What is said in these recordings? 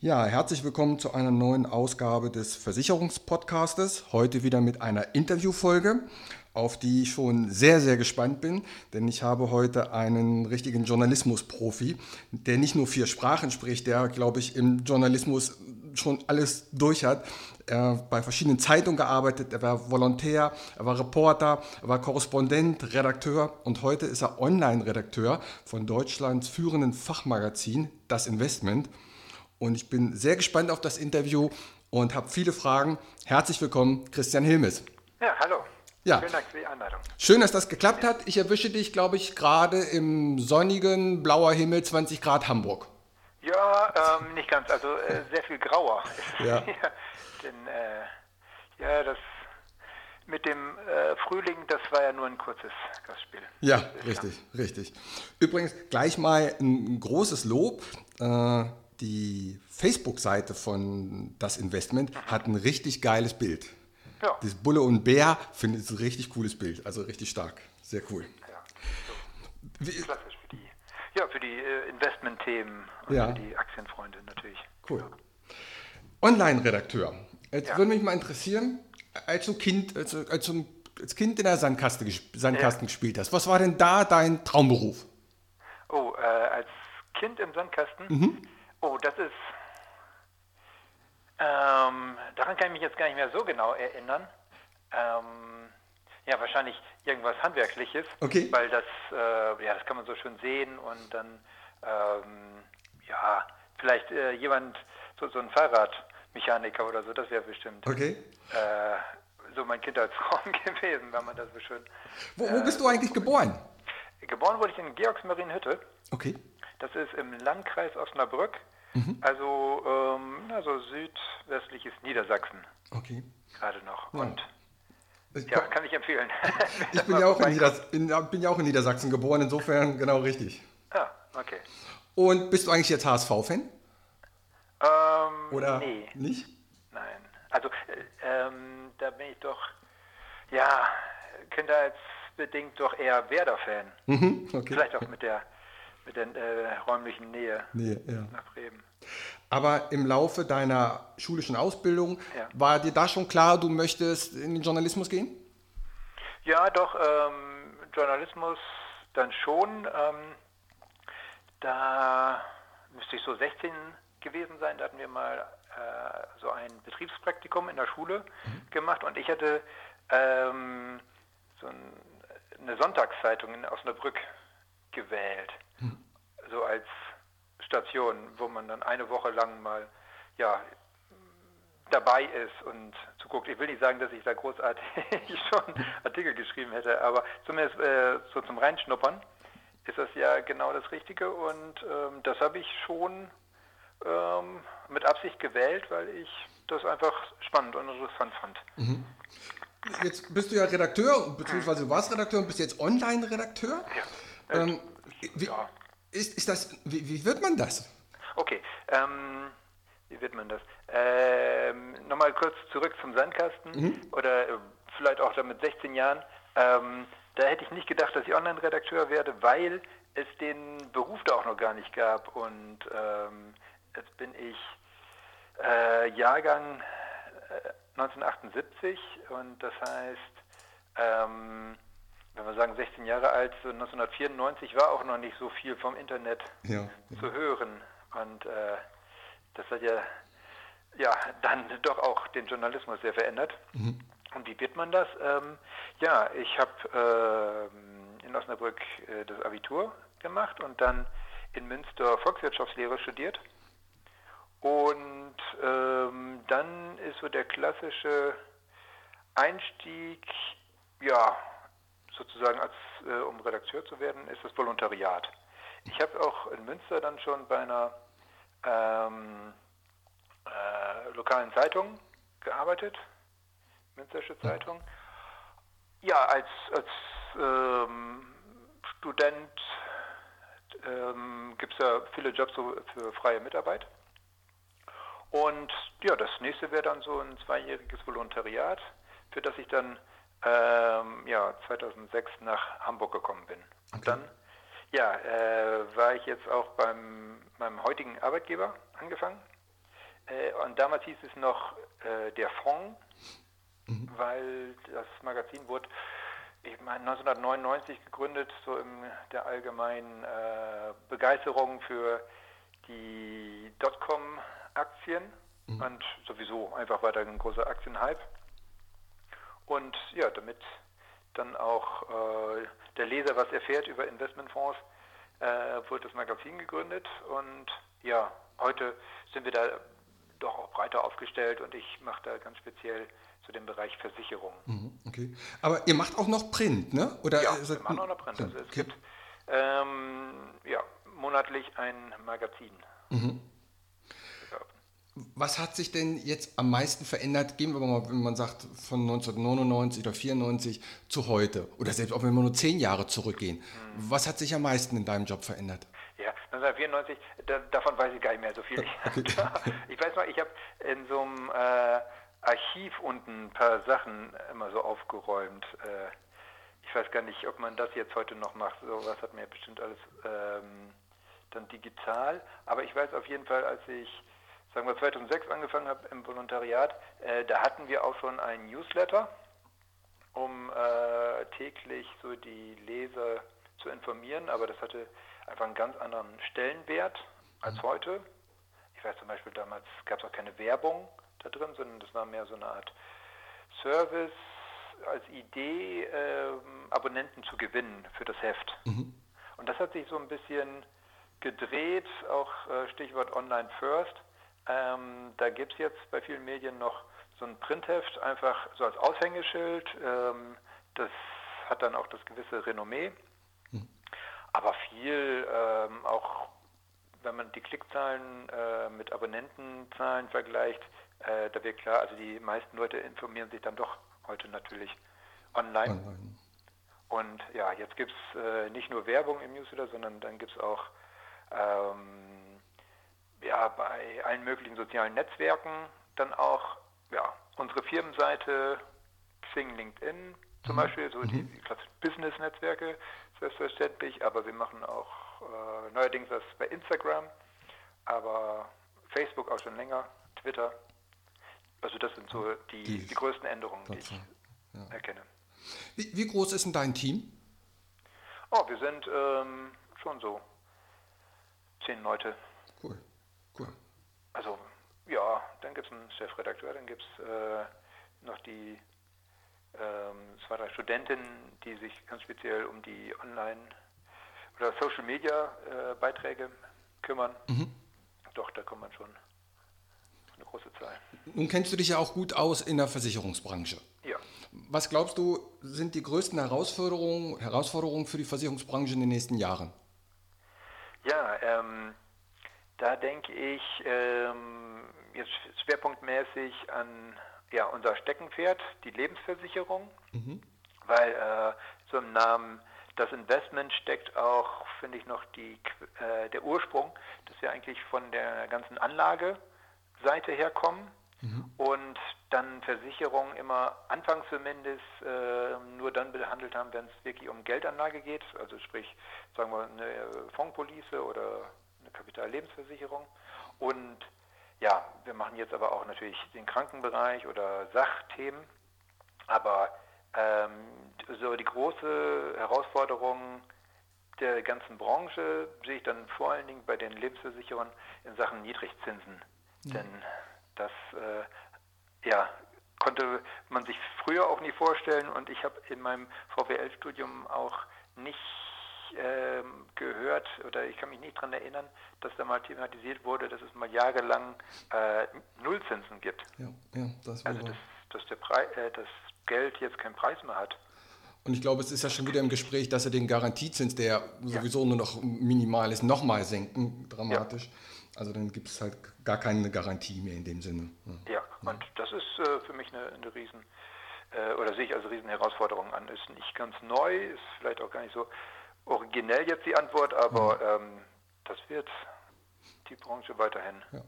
Ja, herzlich willkommen zu einer neuen Ausgabe des Versicherungspodcastes. Heute wieder mit einer Interviewfolge, auf die ich schon sehr, sehr gespannt bin, denn ich habe heute einen richtigen Journalismusprofi, der nicht nur vier Sprachen spricht, der, glaube ich, im Journalismus schon alles durch hat. Er bei verschiedenen Zeitungen gearbeitet, er war Volontär, er war Reporter, er war Korrespondent, Redakteur und heute ist er Online-Redakteur von Deutschlands führenden Fachmagazin Das Investment. Und ich bin sehr gespannt auf das Interview und habe viele Fragen. Herzlich willkommen, Christian Hilmes. Ja, hallo. Ja. Vielen Dank für die Einladung. Schön, dass das geklappt hat. Ich erwische dich, glaube ich, gerade im sonnigen, blauer Himmel, 20 Grad Hamburg. Ja, ähm, nicht ganz. Also äh, sehr viel grauer. Ja. Denn, äh, ja, das mit dem äh, Frühling, das war ja nur ein kurzes Gastspiel. Ja, richtig, richtig. Übrigens, gleich mal ein großes Lob. Die Facebook-Seite von Das Investment hat ein richtig geiles Bild. Ja. Das Bulle und Bär finde ich ein richtig cooles Bild. Also richtig stark. Sehr cool. Ja, so. Klassisch für die, ja, für die äh, Investment-Themen und Ja. für die Aktienfreunde natürlich. Cool. Online-Redakteur. Jetzt Ja. würde mich mal interessieren, als du Kind, als, als, du als Kind in der Sandkaste, Sandkasten gespielt hast, was war denn da dein Traumberuf? Oh, äh, als Kind im Sandkasten? Mhm. Oh, das ist. Ähm, daran kann ich mich jetzt gar nicht mehr so genau erinnern. Ähm, ja, wahrscheinlich irgendwas Handwerkliches. Okay. Weil das, äh, ja, das kann man so schön sehen und dann, ähm, ja, vielleicht äh, jemand, so, so ein Fahrradmechaniker oder so, das wäre bestimmt Okay. äh, so mein Kindheitsraum gewesen, wenn man das so schön. Wo, wo bist du eigentlich geboren? Geboren wurde ich in Georgsmarienhütte. Okay. Das ist im Landkreis Osnabrück, also, ähm, also südwestliches Niedersachsen Okay. gerade noch. Ja. Und ja, kann ich empfehlen. ich bin, ja auch in Nieders in, bin ja auch in Niedersachsen geboren, insofern genau richtig. Ah, okay. Und bist du eigentlich jetzt HSV-Fan? Ähm, Oder Nee, nicht? nein. Also, äh, ähm, da bin ich doch, ja, kindheitsbedingt doch eher Werder-Fan. Mhm, okay. Vielleicht auch mit der, mit der äh, räumlichen Nähe Nee, ja. nach Bremen. Aber im Laufe deiner schulischen Ausbildung Ja. war dir da schon klar, du möchtest in den Journalismus gehen? Ja, doch, ähm, Journalismus dann schon. Ähm, da müsste ich so 16 gewesen sein. Da hatten wir mal äh, so ein Betriebspraktikum in der Schule gemacht und ich hatte ähm, so ein, eine Sonntagszeitung in Osnabrück gewählt. So als Station, wo man dann eine Woche lang mal ja, dabei ist und zuguckt. Ich will nicht sagen, dass ich da großartig schon Artikel geschrieben hätte, aber zumindest äh, so zum Reinschnuppern ist das ja genau das Richtige und ähm, das habe ich schon ähm, mit Absicht gewählt, weil ich das einfach spannend und interessant fand. Jetzt bist du ja Redakteur, beziehungsweise du warst Redakteur und bist jetzt Online-Redakteur. Ja. Ähm, wie, Ja. ist, ist das, wie, wie wird man das? Okay, ähm, wie wird man das? Ähm, Nochmal kurz zurück zum Sandkasten oder äh, vielleicht auch da mit 16 Jahren. Ähm, da hätte ich nicht gedacht, dass ich Online-Redakteur werde, weil es den Beruf da auch noch gar nicht gab. Und ähm, jetzt bin ich äh, Jahrgang äh, 1978 und das heißt, ähm, sagen 16 Jahre alt, so 1994 war auch noch nicht so viel vom Internet Ja. zu hören. Und äh, das hat ja, ja dann doch auch den Journalismus sehr verändert. Und wie wird man das? Ähm, ja, ich habe ähm, in Osnabrück äh, das Abitur gemacht und dann in Münster Volkswirtschaftslehre studiert. Und ähm, dann ist so der klassische Einstieg, ja, sozusagen als äh, um Redakteur zu werden, ist das Volontariat. Ich habe auch in Münster dann schon bei einer ähm, äh, lokalen Zeitung gearbeitet, Münstersche Zeitung. Ja, als, als ähm, Student ähm, gibt es ja viele Jobs für freie Mitarbeit. Und ja, das nächste wäre dann so ein zweijähriges Volontariat, für das ich dann ähm, ja, 2006 nach Hamburg gekommen bin. Und dann ja, äh, war ich jetzt auch beim meinem heutigen Arbeitgeber angefangen Äh, und damals hieß es noch äh, der Fonds, mhm. weil das Magazin wurde ich meine, 1999 gegründet, so in der allgemeinen äh, Begeisterung für die Dotcom-Aktien mhm. und sowieso einfach da ein großer Aktienhype. Und ja, damit dann auch äh, der Leser was erfährt über Investmentfonds, äh, wurde das Magazin gegründet und ja, heute sind wir da doch auch breiter aufgestellt und ich mache da ganz speziell zu dem Bereich Versicherung. Mhm, okay. Aber ihr macht auch noch Print, ne? Oder ja, wir machen auch noch Print. Also es okay. gibt ähm, ja, monatlich ein Magazin. Mhm. Was hat sich denn jetzt am meisten verändert? Gehen wir mal, wenn man sagt, von 1999 oder 94 zu heute oder selbst auch wenn wir nur zehn Jahre zurückgehen. Mhm. Was hat sich am meisten in deinem Job verändert? Ja, 1994, da, davon weiß ich gar nicht mehr so viel. Okay. ich weiß noch, ich habe in so einem äh, Archiv unten ein paar Sachen immer so aufgeräumt. Äh, ich weiß gar nicht, ob man das jetzt heute noch macht. So was hat mir bestimmt alles ähm, dann digital. Aber ich weiß auf jeden Fall, als ich sagen wir 2006 angefangen habe im Volontariat, äh, da hatten wir auch schon einen Newsletter, um äh, täglich so die Leser zu informieren, aber das hatte einfach einen ganz anderen Stellenwert als mhm. heute. Ich weiß zum Beispiel, damals gab es auch keine Werbung da drin, sondern das war mehr so eine Art Service als Idee, äh, Abonnenten zu gewinnen für das Heft. Mhm. Und das hat sich so ein bisschen gedreht, auch äh, Stichwort Online First. Ähm, da gibt es jetzt bei vielen Medien noch so ein Printheft, einfach so als Aushängeschild. Ähm, das hat dann auch das gewisse Renommee. Hm. Aber viel ähm, auch, wenn man die Klickzahlen äh, mit Abonnentenzahlen vergleicht, äh, da wird klar, also die meisten Leute informieren sich dann doch heute natürlich online. online. Und ja, jetzt gibt es äh, nicht nur Werbung im Newsletter, sondern dann gibt es auch ähm, ja, bei allen möglichen sozialen Netzwerken dann auch ja, unsere Firmenseite, Xing, LinkedIn zum mhm. Beispiel, so die, mhm. die klassischen Business-Netzwerke, selbstverständlich, aber wir machen auch äh, neuerdings das bei Instagram, aber Facebook auch schon länger, Twitter. Also das sind so die, die, die größten Änderungen, die ich ja. erkenne. Wie, wie, groß ist denn dein Team? Oh, wir sind ähm, schon so zehn Leute. Cool. Also ja, dann gibt es einen Chefredakteur, dann gibt es äh, noch die ähm, zwei, drei Studentinnen, die sich ganz speziell um die Online- oder Social-Media-Beiträge äh, kümmern. Mhm. Doch, da kommt man schon eine große Zahl. Nun kennst du dich ja auch gut aus in der Versicherungsbranche. Ja. Was glaubst du, sind die größten Herausforderungen, Herausforderungen für die Versicherungsbranche in den nächsten Jahren? Ja, ähm, da denke ich ähm, jetzt schwerpunktmäßig an ja, unser Steckenpferd, die Lebensversicherung, mhm. weil äh, so im Namen das Investment steckt auch, finde ich, noch die, äh, der Ursprung, dass wir eigentlich von der ganzen Anlageseite herkommen mhm. und dann Versicherungen immer anfangs zumindest äh, nur dann behandelt haben, wenn es wirklich um Geldanlage geht, also sprich, sagen wir, eine Fondspolice oder eine Kapitallebensversicherung. Und ja, wir machen jetzt aber auch natürlich den Krankenbereich oder Sachthemen. Aber ähm, so die große Herausforderung der ganzen Branche sehe ich dann vor allen Dingen bei den Lebensversicherern in Sachen Niedrigzinsen. Ja. Denn das äh, ja, konnte man sich früher auch nie vorstellen und ich habe in meinem VWL-Studium auch nicht äh, gehört oder ich kann mich nicht daran erinnern, dass da mal thematisiert wurde, dass es mal jahrelang äh, Nullzinsen gibt. Ja, ja, das also dass, dass der Preis, äh, das Geld jetzt keinen Preis mehr hat. Und ich glaube, es ist ja schon wieder im Gespräch, dass er den Garantiezins, der sowieso ja. nur noch minimal ist, nochmal senken, dramatisch. Ja. Also dann gibt es halt gar keine Garantie mehr in dem Sinne. Ja, ja. und das ist äh, für mich eine, eine Riesen, äh, oder sehe ich als Riesenherausforderung an. Ist nicht ganz neu, ist vielleicht auch gar nicht so originell jetzt die Antwort, aber mhm. ähm, das wird die Branche weiterhin. Ja.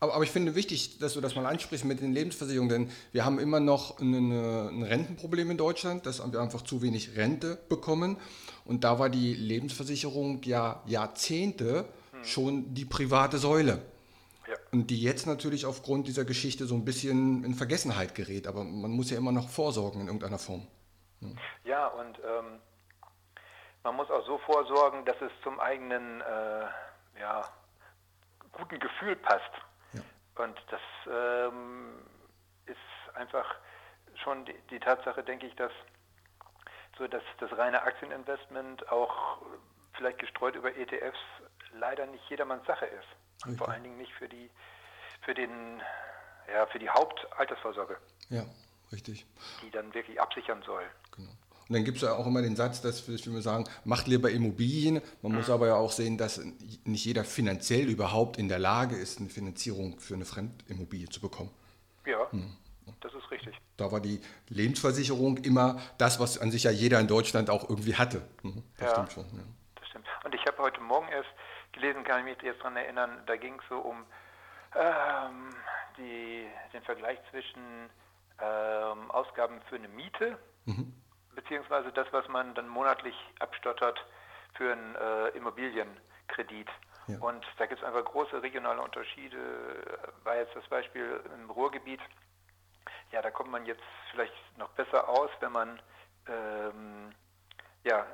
Aber, aber, ich finde wichtig, dass du das mal ansprichst mit den Lebensversicherungen, denn wir haben immer noch eine, ein Rentenproblem in Deutschland, dass wir einfach zu wenig Rente bekommen. Und da war die Lebensversicherung ja Jahrzehnte hm. schon die private Säule. Ja. Und die jetzt natürlich aufgrund dieser Geschichte so ein bisschen in Vergessenheit gerät. Aber man muss ja immer noch vorsorgen in irgendeiner Form. Ja, ja und ähm, man muss auch so vorsorgen, dass es zum eigenen äh, ja, guten Gefühl passt. Ja. Und das ähm, ist einfach schon die, die, Tatsache, denke ich, dass so dass das reine Aktieninvestment auch vielleicht gestreut über ETFs leider nicht jedermanns Sache ist. Und vor allen Dingen nicht für die für den ja, für die Hauptaltersvorsorge. Ja, richtig. Die dann wirklich absichern soll. Genau. Und dann gibt es ja auch immer den Satz, dass wir sagen, macht lieber Immobilien. Man muss aber ja auch sehen, dass nicht jeder finanziell überhaupt in der Lage ist, eine Finanzierung für eine Fremdimmobilie zu bekommen. Ja, hm. das ist richtig. Da war die Lebensversicherung immer das, was an sich ja jeder in Deutschland auch irgendwie hatte. Hm. Das ja, stimmt schon. Ja. Das stimmt. Und ich habe heute Morgen erst gelesen, kann ich mich jetzt daran erinnern, da ging es so um ähm, die, den Vergleich zwischen ähm, Ausgaben für eine Miete. Mhm beziehungsweise das, was man dann monatlich abstottert für einen äh, Immobilienkredit. Ja. Und da gibt es einfach große regionale Unterschiede. War jetzt das Beispiel im Ruhrgebiet. Ja, da kommt man jetzt vielleicht noch besser aus, wenn man ähm, ja,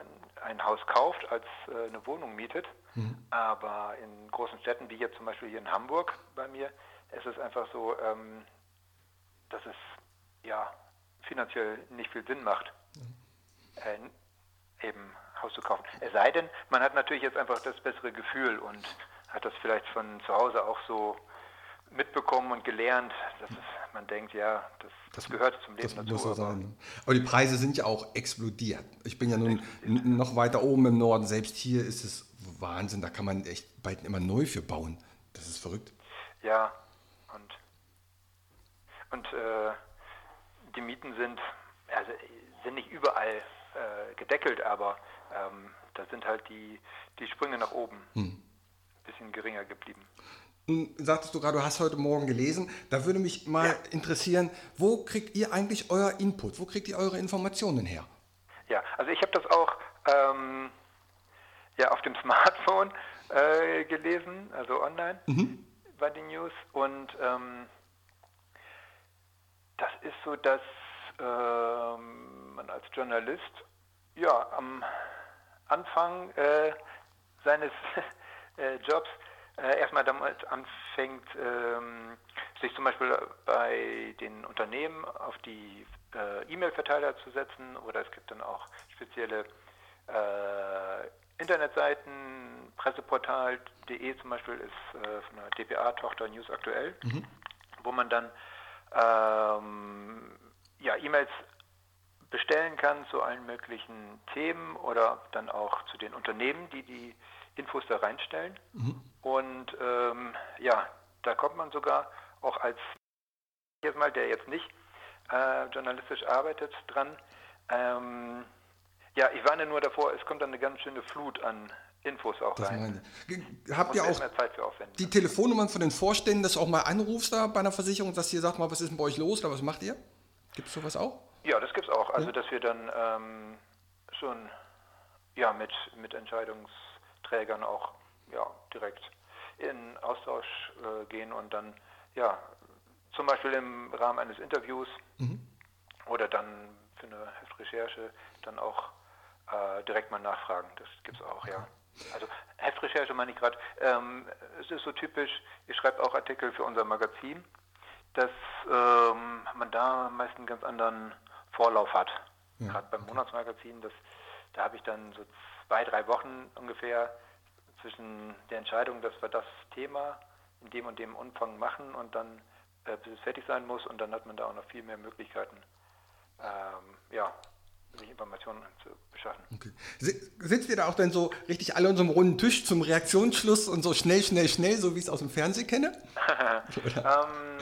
ein Haus kauft, als äh, eine Wohnung mietet. Mhm. Aber in großen Städten, wie jetzt zum Beispiel hier in Hamburg bei mir, ist es einfach so, ähm, dass es ja finanziell nicht viel Sinn macht, äh, eben Haus zu kaufen. Es sei denn, man hat natürlich jetzt einfach das bessere Gefühl und hat das vielleicht von zu Hause auch so mitbekommen und gelernt, dass es, man denkt, ja, das, das gehört zum Leben das dazu. Muss so sein. Aber die Preise sind ja auch explodiert. Ich bin ja nun noch weiter oben im Norden. Selbst hier ist es Wahnsinn. Da kann man echt bald immer neu für bauen. Das ist verrückt. Ja, und, und äh, die Mieten sind, also sind nicht überall äh, gedeckelt, aber ähm, da sind halt die, die Sprünge nach oben ein hm. bisschen geringer geblieben. Sagtest du gerade, du hast heute Morgen gelesen. Da würde mich mal ja. interessieren, wo kriegt ihr eigentlich euer Input? Wo kriegt ihr eure Informationen her? Ja, also ich habe das auch ähm, ja, auf dem Smartphone äh, gelesen, also online mhm. bei den News. Und ähm, das ist so, dass ähm, man als Journalist ja am Anfang äh, seines äh, Jobs äh, erstmal damit anfängt, ähm, sich zum Beispiel bei den Unternehmen auf die äh, E-Mail-Verteiler zu setzen oder es gibt dann auch spezielle äh, Internetseiten, presseportal.de zum Beispiel ist äh, von der DPA-Tochter News aktuell, mhm. wo man dann ähm, ja, E-Mails bestellen kann zu allen möglichen Themen oder dann auch zu den Unternehmen, die die Infos da reinstellen. Mhm. Und ähm, ja, da kommt man sogar auch als jetzt mal, der jetzt nicht äh, journalistisch arbeitet, dran. Ähm, ja, ich warne nur davor, es kommt dann eine ganz schöne Flut an Infos auch das rein. Habt ihr auch die Telefonnummern von den Vorständen, dass du auch mal anrufst da bei einer Versicherung, dass ihr sagt mal, was ist denn bei euch los oder was macht ihr? Gibt es sowas auch? Ja, das gibt es auch. Also, dass wir dann ähm, schon ja, mit, mit Entscheidungsträgern auch ja, direkt in Austausch äh, gehen und dann ja, zum Beispiel im Rahmen eines Interviews mhm. oder dann für eine Heftrecherche dann auch äh, direkt mal nachfragen. Das gibt es auch, ja. Also Heftrecherche meine ich gerade. Ähm, es ist so typisch, ich schreibe auch Artikel für unser Magazin, dass ähm, man da meist einen ganz anderen Vorlauf hat. Ja. Gerade beim Monatsmagazin, das, da habe ich dann so zwei, drei Wochen ungefähr zwischen der Entscheidung, dass wir das Thema in dem und dem Umfang machen und dann äh, bis es fertig sein muss und dann hat man da auch noch viel mehr Möglichkeiten, ähm, ja, sich Informationen zu beschaffen. Okay. Sitzen wir da auch dann so richtig alle an unserem runden Tisch zum Reaktionsschluss und so schnell, schnell, schnell, so wie ich es aus dem Fernsehen kenne? ähm,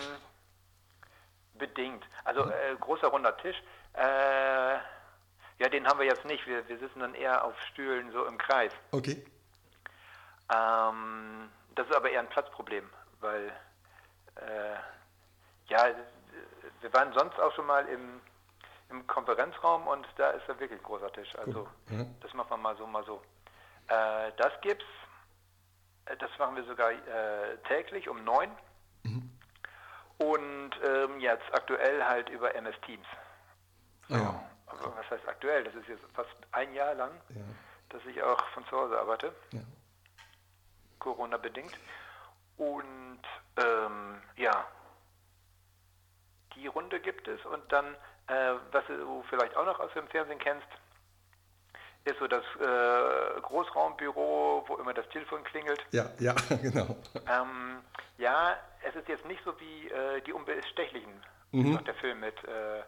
bedingt. Also äh, großer runder Tisch. Äh, ja, den haben wir jetzt nicht. Wir, wir sitzen dann eher auf Stühlen so im Kreis. Okay. Ähm, das ist aber eher ein Platzproblem, weil äh, ja, wir waren sonst auch schon mal im, im Konferenzraum und da ist da wirklich ein großer Tisch. Also mhm. das macht man mal so, mal so. Äh, das gibt's. Äh, das machen wir sogar äh, täglich um neun jetzt aktuell halt über MS Teams. So. Ja. Aber was heißt aktuell? Das ist jetzt fast ein Jahr lang, ja. dass ich auch von zu Hause arbeite. Ja. Corona bedingt. Und ähm, ja, die Runde gibt es und dann, äh, was du vielleicht auch noch aus dem Fernsehen kennst, ist so das äh, Großraumbüro, wo immer das Telefon klingelt. Ja, ja, genau. Ähm, ja, es ist jetzt nicht so wie äh, die Unbestechlichen, mhm. der Film mit äh, äh,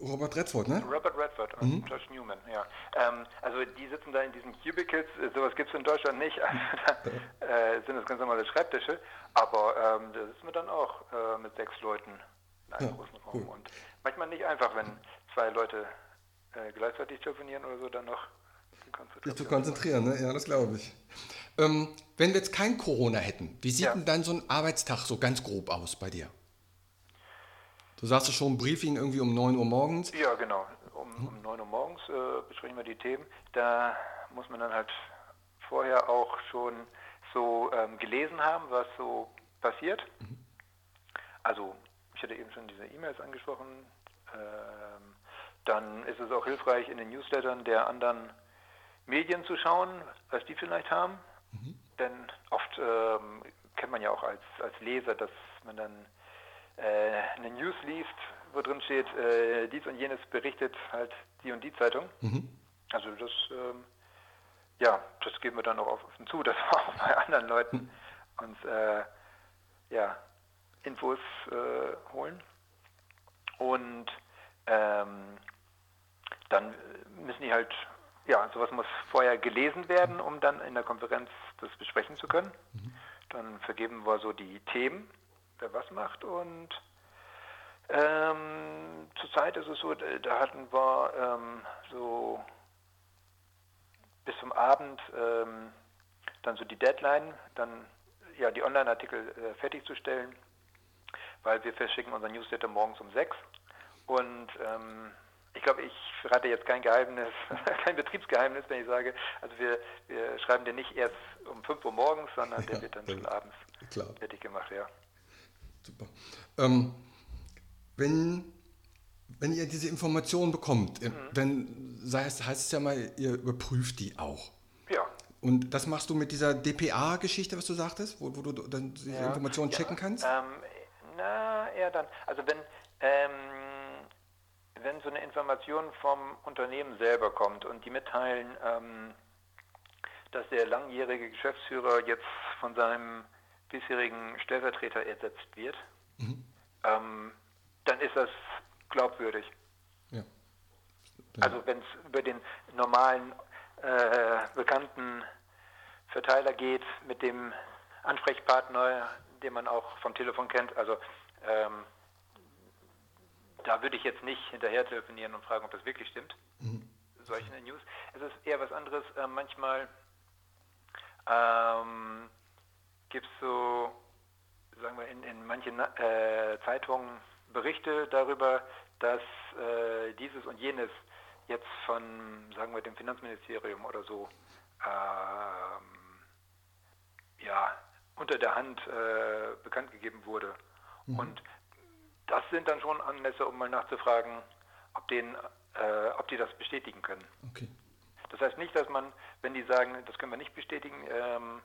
Robert Redford, ne? Robert Redford und mhm. Josh Newman, ja. Ähm, also die sitzen da in diesen Cubicles, äh, sowas gibt es in Deutschland nicht, also da äh, sind das ganz normale Schreibtische, aber ähm, da sitzen wir dann auch äh, mit sechs Leuten in einem ja, großen Raum. Cool. Und manchmal nicht einfach, wenn zwei Leute äh, gleichzeitig telefonieren oder so, dann noch Dich zu konzentrieren, ne? ja, das glaube ich. Ähm, wenn wir jetzt kein Corona hätten, wie sieht ja. denn dann so ein Arbeitstag so ganz grob aus bei dir? Du sagst schon, Briefing irgendwie um 9 Uhr morgens. Ja, genau. Um, um 9 Uhr morgens äh, besprechen wir die Themen. Da muss man dann halt vorher auch schon so ähm, gelesen haben, was so passiert. Mhm. Also, ich hatte eben schon diese E-Mails angesprochen. Ähm, dann ist es auch hilfreich, in den Newslettern der anderen Medien zu schauen, was die vielleicht haben. Mhm. Denn oft ähm, kennt man ja auch als, als Leser, dass man dann äh, eine News liest, wo drin steht, äh, dies und jenes berichtet halt die und die Zeitung. Mhm. Also das, ähm, ja, das geben wir dann auch offen zu, dass wir auch bei anderen Leuten mhm. uns äh, ja, Infos äh, holen. Und ähm, dann müssen die halt, ja, sowas muss vorher gelesen werden, um dann in der Konferenz das besprechen zu können. Mhm. Dann vergeben wir so die Themen wer was macht. Und ähm, zurzeit ist es so, da hatten wir ähm, so bis zum Abend ähm, dann so die Deadline, dann ja die Online-Artikel äh, fertigzustellen, weil wir verschicken unser Newsletter morgens um sechs. Und ähm, ich glaube, ich verrate jetzt kein Geheimnis, kein Betriebsgeheimnis, wenn ich sage, also wir, wir schreiben den nicht erst um 5 Uhr morgens, sondern ja, der wird dann schon abends klar. fertig gemacht, ja. Super. Ähm, wenn, wenn ihr diese Informationen bekommt, mhm. dann heißt, heißt es ja mal, ihr überprüft die auch. Ja. Und das machst du mit dieser DPA-Geschichte, was du sagtest, wo, wo du dann diese ja. Informationen checken kannst? Ähm, na, eher dann. Also wenn, ähm, wenn so eine Information vom Unternehmen selber kommt und die mitteilen, ähm, dass der langjährige Geschäftsführer jetzt von seinem bisherigen Stellvertreter ersetzt wird, mhm. ähm, dann ist das glaubwürdig. Ja. Also wenn es über den normalen, äh, bekannten Verteiler geht, mit dem Ansprechpartner, den man auch vom Telefon kennt, also ähm, da würde ich jetzt nicht hinterher telefonieren und fragen, ob das wirklich stimmt. Mhm. Solche News. Es ist eher was anderes. Äh, manchmal ähm, gibt es so, sagen wir, in, in manchen äh, Zeitungen Berichte darüber, dass äh, dieses und jenes jetzt von, sagen wir, dem Finanzministerium oder so, ähm, ja, unter der Hand äh, bekannt gegeben wurde. Mhm. Und das sind dann schon Anlässe, um mal nachzufragen, ob, den, äh, ob die das bestätigen können. Okay. Das heißt nicht, dass man, wenn die sagen, das können wir nicht bestätigen, ähm,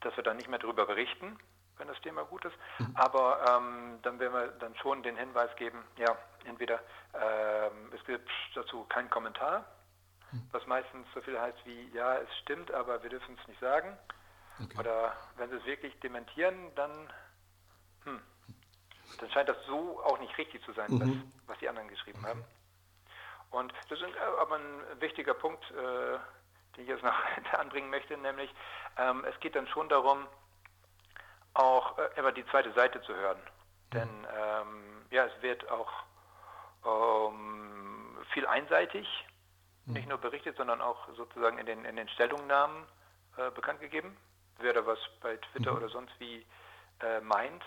dass wir dann nicht mehr darüber berichten, wenn das Thema gut ist. Mhm. Aber ähm, dann werden wir dann schon den Hinweis geben, ja, entweder ähm, es gibt dazu keinen Kommentar, mhm. was meistens so viel heißt wie, ja, es stimmt, aber wir dürfen es nicht sagen. Okay. Oder wenn sie es wirklich dementieren, dann, hm, dann scheint das so auch nicht richtig zu sein, mhm. was, was, die anderen geschrieben okay. haben. Und das ist aber ein wichtiger Punkt, äh, den ich jetzt noch anbringen möchte, nämlich ähm, es geht dann schon darum, auch äh, immer die zweite Seite zu hören. Mhm. Denn ähm, ja, es wird auch ähm, viel einseitig, mhm. nicht nur berichtet, sondern auch sozusagen in den, in den Stellungnahmen äh, bekannt gegeben, wer da was bei Twitter mhm. oder sonst wie äh, meint.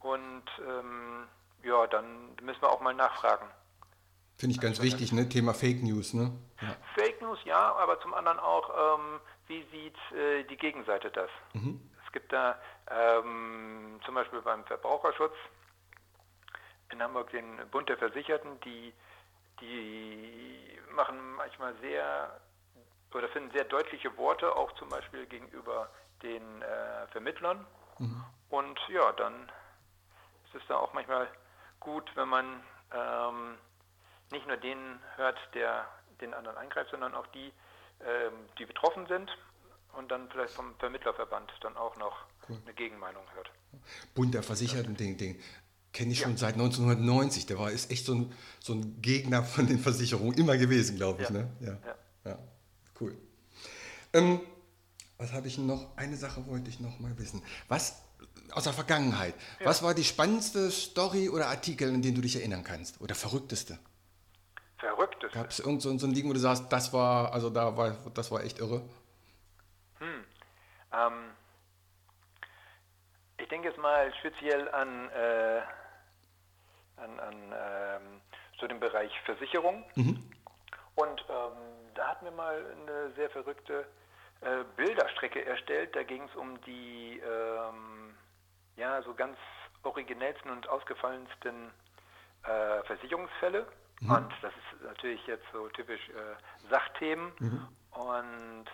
Und ähm, ja, dann müssen wir auch mal nachfragen. Finde ich ganz also, wichtig, ne? Thema Fake News, ne? Ja. Fake News, ja, aber zum anderen auch, ähm, wie sieht äh, die Gegenseite das? Mhm. Es gibt da ähm, zum Beispiel beim Verbraucherschutz in Hamburg den Bund der Versicherten, die, die machen manchmal sehr oder finden sehr deutliche Worte, auch zum Beispiel gegenüber den äh, Vermittlern. Mhm. Und ja, dann ist es da auch manchmal gut, wenn man ähm, nicht nur den hört, der den anderen eingreift, sondern auch die, ähm, die betroffen sind und dann vielleicht vom Vermittlerverband dann auch noch cool. eine Gegenmeinung hört. Bund der Versicherten, den, den kenne ich schon seit 1990. Der war ist echt so ein, so ein Gegner von den Versicherungen immer gewesen, glaube ich. Ja. Ne? Ja. ja. cool. Ähm, was habe ich noch? Eine Sache wollte ich noch mal wissen. Was aus der Vergangenheit. Ja. Was war die spannendste Story oder Artikel, an den du dich erinnern kannst? Oder verrückteste? Verrückteste? Gab es irgend so, so ein Ding, wo du sagst, das war, also da war, das war echt irre? Hm. Ähm, ich denke jetzt mal speziell an, äh, an, an ähm, so den Bereich Versicherung. Mhm. Und ähm, da hatten wir mal eine sehr verrückte äh, Bilderstrecke erstellt. Da ging es um die ähm, ja, so ganz originellsten und ausgefallensten äh, Versicherungsfälle. Mhm. Und das ist natürlich jetzt so typisch äh, Sachthemen. Mhm. Und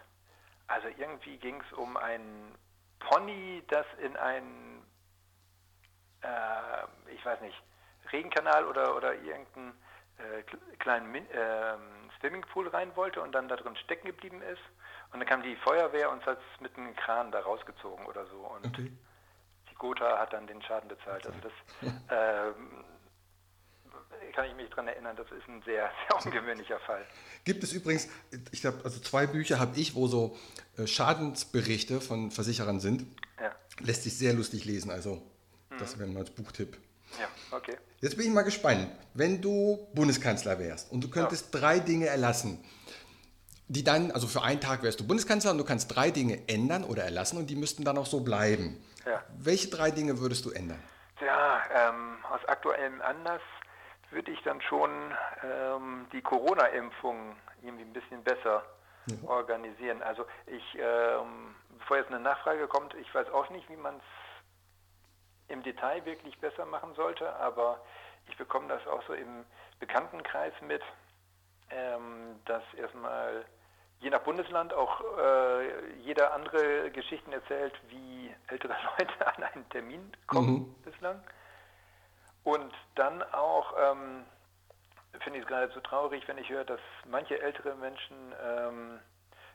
also irgendwie ging es um ein Pony, das in einen, äh, ich weiß nicht, Regenkanal oder, oder irgendeinen äh, kleinen Min äh, Swimmingpool rein wollte und dann da drin stecken geblieben ist. Und dann kam die Feuerwehr und hat es mit einem Kran da rausgezogen oder so. Und okay. Die Gotha hat dann den Schaden bezahlt. Also das ähm, kann ich mich daran erinnern, das ist ein sehr, sehr ungewöhnlicher Fall. Gibt es übrigens, ich habe also zwei Bücher habe ich, wo so äh, Schadensberichte von Versicherern sind. Ja. Lässt sich sehr lustig lesen, also mhm. das wäre mal als Buchtipp. Ja, okay. Jetzt bin ich mal gespannt, wenn du Bundeskanzler wärst und du könntest ja. drei Dinge erlassen, die dann, also für einen Tag wärst du Bundeskanzler und du kannst drei Dinge ändern oder erlassen und die müssten dann auch so bleiben. Ja. Welche drei Dinge würdest du ändern? Ja, ähm, aus aktuellem Anlass würde ich dann schon ähm, die Corona-Impfung irgendwie ein bisschen besser ja. organisieren. Also ich, ähm, bevor jetzt eine Nachfrage kommt, ich weiß auch nicht, wie man es im Detail wirklich besser machen sollte, aber ich bekomme das auch so im Bekanntenkreis mit, ähm, dass erstmal je nach Bundesland auch äh, jeder andere Geschichten erzählt, wie ältere Leute an einen Termin kommen mhm. bislang. Und dann auch ähm, finde ich es geradezu traurig, wenn ich höre, dass manche ältere Menschen ähm,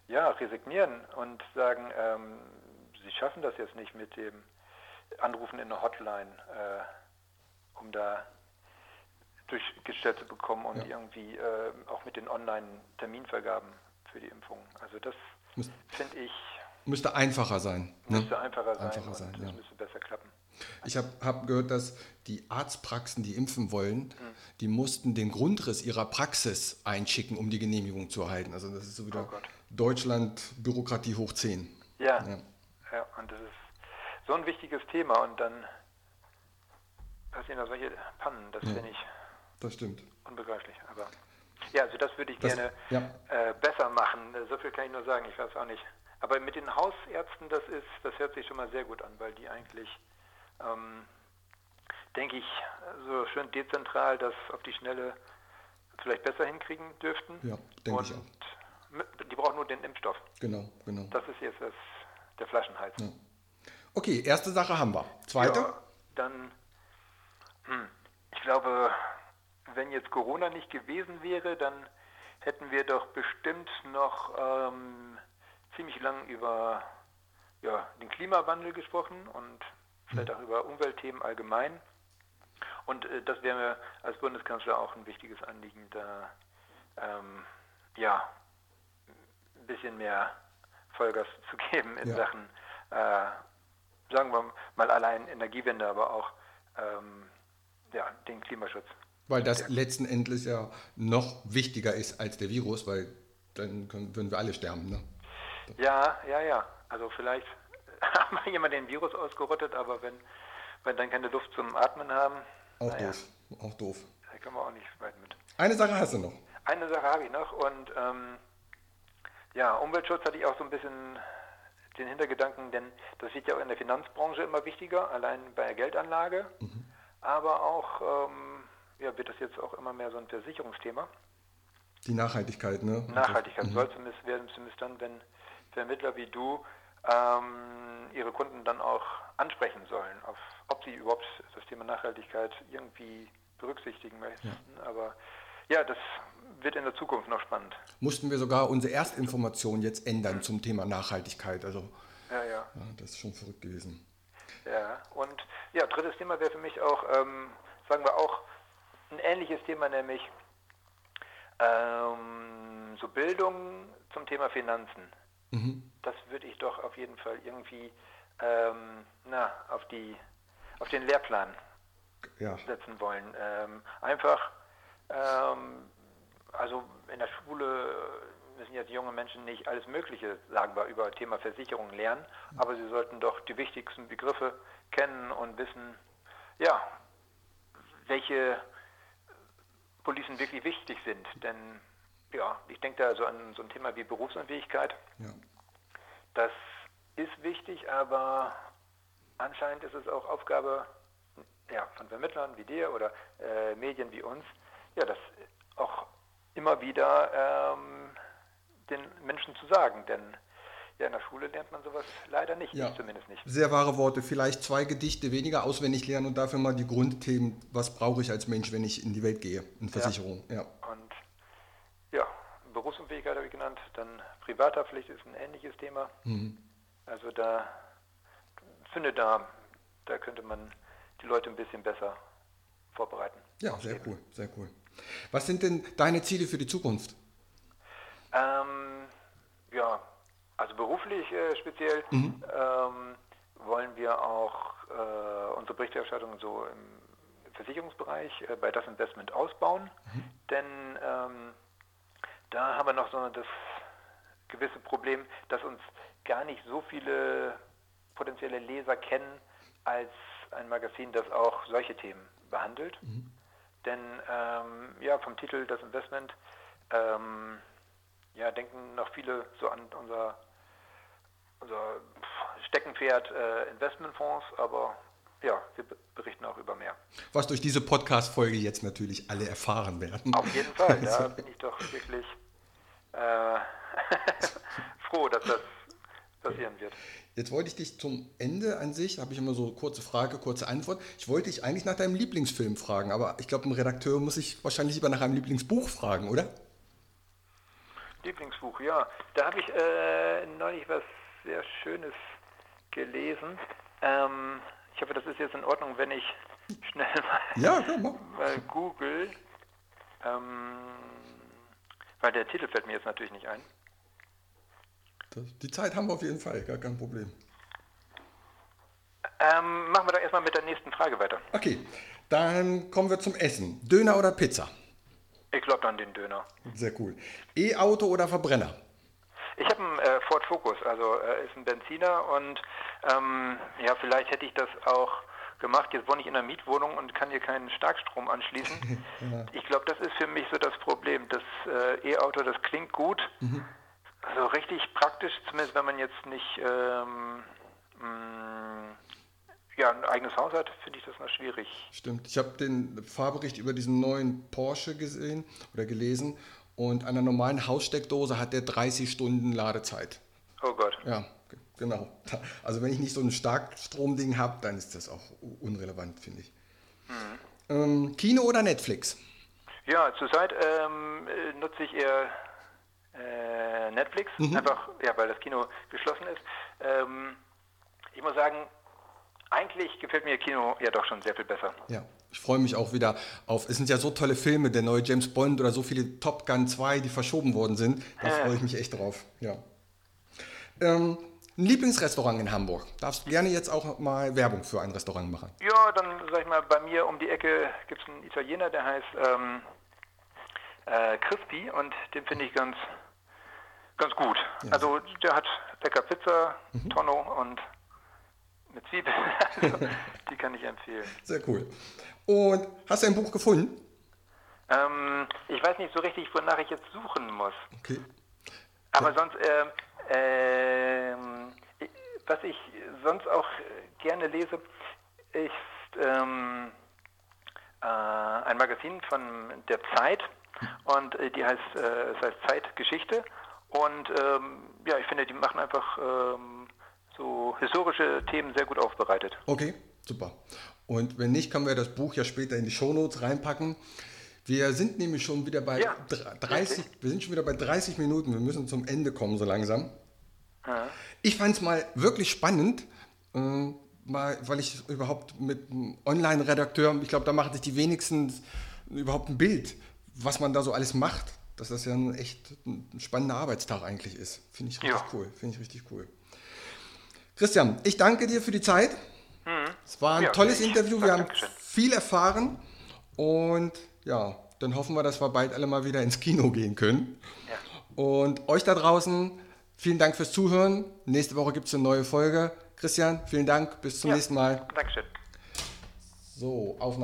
ja, resignieren und sagen, ähm, sie schaffen das jetzt nicht mit dem Anrufen in eine Hotline, äh, um da durchgestellt zu bekommen und ja. irgendwie äh, auch mit den Online-Terminvergaben für die Impfung. Also das finde ich... Müsste einfacher sein. Ne? Müsste einfacher sein. Einfacher sein das ja. müsste besser klappen. Ich habe hab gehört, dass die Arztpraxen, die impfen wollen, mhm. die mussten den Grundriss ihrer Praxis einschicken, um die Genehmigung zu erhalten. Also das ist so wieder oh Deutschland Bürokratie hoch 10. Ja. ja. ja, und das ist so ein wichtiges Thema und dann passieren da solche Pannen, das ja. finde ich das stimmt. unbegreiflich. Aber ja, also das würde ich das, gerne ja. äh, besser machen. So viel kann ich nur sagen, ich weiß auch nicht. Aber mit den Hausärzten, das ist, das hört sich schon mal sehr gut an, weil die eigentlich ähm, denke ich, so schön dezentral das auf die Schnelle vielleicht besser hinkriegen dürften. Ja, denke ich auch. Die brauchen nur den Impfstoff. Genau, genau. Das ist jetzt das, der Flaschenhals. Ja. Okay, erste Sache haben wir. Zweite? Ja, dann, hm, ich glaube, wenn jetzt Corona nicht gewesen wäre, dann hätten wir doch bestimmt noch ähm, ziemlich lang über ja, den Klimawandel gesprochen und vielleicht auch über Umweltthemen allgemein. Und äh, das wäre mir als Bundeskanzler auch ein wichtiges Anliegen, da ähm, ja, ein bisschen mehr Vollgas zu geben in ja. Sachen, äh, sagen wir mal allein Energiewende, aber auch ähm, ja, den Klimaschutz. Weil das letzten Endes ja noch wichtiger ist als der Virus, weil dann können, würden wir alle sterben. Ne? Ja, ja, ja. Also vielleicht haben wir jemand den Virus ausgerottet, aber wenn wir dann keine Luft zum Atmen haben. Auch naja, doof. Auch doof. Da können wir auch nicht weit mit. Eine Sache hast du noch. Eine Sache habe ich noch und ähm, ja, Umweltschutz hatte ich auch so ein bisschen den Hintergedanken, denn das wird ja auch in der Finanzbranche immer wichtiger, allein bei der Geldanlage, mhm. aber auch ähm, ja, wird das jetzt auch immer mehr so ein Versicherungsthema. Die Nachhaltigkeit, ne? Nachhaltigkeit mhm. soll zumindest werden, zumindest dann, wenn Vermittler wie du ähm, ihre Kunden dann auch ansprechen sollen, auf, ob sie überhaupt das Thema Nachhaltigkeit irgendwie berücksichtigen möchten. Ja. Aber ja, das wird in der Zukunft noch spannend. Mussten wir sogar unsere Erstinformation jetzt ändern mhm. zum Thema Nachhaltigkeit. Also ja, ja. ja, das ist schon verrückt gewesen. Ja, und ja, drittes Thema wäre für mich auch, ähm, sagen wir auch, ein ähnliches Thema, nämlich ähm, so Bildung zum Thema Finanzen. Mhm. Das würde ich doch auf jeden Fall irgendwie ähm, na, auf, die, auf den Lehrplan ja. setzen wollen. Ähm, einfach, ähm, also in der Schule müssen jetzt junge Menschen nicht alles Mögliche, sagen wir, über Thema Versicherung lernen, aber sie sollten doch die wichtigsten Begriffe kennen und wissen, ja, welche Policen wirklich wichtig sind. Denn ja, ich denke da so an so ein Thema wie Berufsunfähigkeit. Ja. Das ist wichtig, aber anscheinend ist es auch Aufgabe ja, von Vermittlern wie dir oder äh, Medien wie uns, ja, das auch immer wieder ähm, den Menschen zu sagen. Denn ja, in der Schule lernt man sowas leider nicht, ja. zumindest nicht. Sehr wahre Worte. Vielleicht zwei Gedichte weniger auswendig lernen und dafür mal die Grundthemen, was brauche ich als Mensch, wenn ich in die Welt gehe, in Versicherung. Ja. ja. Und Berufsunfähigkeit habe ich genannt. Dann Privathaftpflicht ist ein ähnliches Thema. Mhm. Also da finde da, da könnte man die Leute ein bisschen besser vorbereiten. Ja, sehr cool, sehr cool. Was sind denn deine Ziele für die Zukunft? Ähm, ja, also beruflich äh, speziell mhm. ähm, wollen wir auch äh, unsere Berichterstattung so im Versicherungsbereich äh, bei das Investment ausbauen, mhm. denn ähm, da haben wir noch so das gewisse Problem, dass uns gar nicht so viele potenzielle Leser kennen als ein Magazin, das auch solche Themen behandelt. Mhm. Denn ähm, ja, vom Titel das Investment ähm, ja, denken noch viele so an unser unser Steckenpferd äh, Investmentfonds, aber ja, wir berichten auch über mehr. Was durch diese Podcast-Folge jetzt natürlich alle erfahren werden. Auf jeden Fall, da bin ich doch wirklich äh, froh, dass das passieren wird. Jetzt wollte ich dich zum Ende an sich, habe ich immer so kurze Frage, kurze Antwort. Ich wollte dich eigentlich nach deinem Lieblingsfilm fragen, aber ich glaube, ein Redakteur muss sich wahrscheinlich lieber nach einem Lieblingsbuch fragen, oder? Lieblingsbuch, ja. Da habe ich äh, neulich was sehr Schönes gelesen. Ähm, ich hoffe, das ist jetzt in Ordnung, wenn ich schnell mal, ja, mal google. Ähm, weil der Titel fällt mir jetzt natürlich nicht ein. Das, die Zeit haben wir auf jeden Fall, gar kein Problem. Ähm, machen wir doch erstmal mit der nächsten Frage weiter. Okay, dann kommen wir zum Essen. Döner oder Pizza? Ich glaube dann den Döner. Sehr cool. E-Auto oder Verbrenner? Ich habe einen äh, Ford Focus, also äh, ist ein Benziner und ähm, ja, vielleicht hätte ich das auch gemacht. Jetzt wohne ich in einer Mietwohnung und kann hier keinen Starkstrom anschließen. ja. Ich glaube, das ist für mich so das Problem. Das äh, E-Auto, das klingt gut. Mhm. Also richtig praktisch, zumindest wenn man jetzt nicht ähm, mh, mm, ja, ein eigenes Haus hat, finde ich das noch schwierig. Stimmt. Ich habe den Fahrbericht über diesen neuen Porsche gesehen oder gelesen und an einer normalen Haussteckdose hat der 30 Stunden Ladezeit. Oh Gott. Ja, genau. Also wenn ich nicht so ein Starkstromding habe, dann ist das auch unrelevant, finde ich. Mhm. Ähm, Kino oder Netflix? Ja, zurzeit ähm, nutze ich eher äh, Netflix, mhm. einfach ja, weil das Kino geschlossen ist. Ähm, ich muss sagen, eigentlich gefällt mir Kino ja doch schon sehr viel besser. Ja, ich freue mich auch wieder auf. Es sind ja so tolle Filme, der neue James Bond oder so viele Top Gun 2, die verschoben worden sind. Da freue ich mich echt drauf. Ja. Ähm, ein Lieblingsrestaurant in Hamburg. Darfst du gerne jetzt auch mal Werbung für ein Restaurant machen? Ja, dann sag ich mal, bei mir um die Ecke gibt es einen Italiener, der heißt ähm, äh, Crispy und den finde ich ganz, ganz gut. Ja. Also der hat lecker Pizza, mhm. Tonno und mit Zwiebeln. Also, die kann ich empfehlen. Sehr cool. Und hast du ein Buch gefunden? Ähm, ich weiß nicht so richtig, wonach ich jetzt suchen muss. Okay. Aber sonst, äh, äh, was ich sonst auch gerne lese, ist ähm, äh, ein Magazin von der Zeit und äh, die heißt, äh, es heißt Zeitgeschichte. Und ähm, ja, ich finde, die machen einfach ähm, so historische Themen sehr gut aufbereitet. Okay, super. Und wenn nicht, können wir das Buch ja später in die Shownotes reinpacken. Wir sind nämlich schon wieder bei Ja, 30, richtig. wir sind schon wieder bei 30 Minuten. Wir müssen zum Ende kommen so langsam. Ja. Ich fand es mal wirklich spannend, äh, mal, weil ich überhaupt mit einem Online-Redakteur, ich glaube, da machen sich die wenigsten überhaupt ein Bild, was man da so alles macht. Dass das ja ein echt ein spannender Arbeitstag eigentlich ist. Finde ich richtig Ja. cool. Finde ich richtig cool. Christian, ich danke dir für die Zeit. Es war ein. Ja, tolles Interview. Wir haben Dankeschön. viel erfahren. Und ja, dann hoffen wir, dass wir bald alle mal wieder ins Kino gehen können. Ja. Und euch da draußen, vielen Dank fürs Zuhören. Nächste Woche gibt es eine neue Folge. Christian, vielen Dank. Bis zum Ja. nächsten Mal. Dankeschön. So, Aufnahme.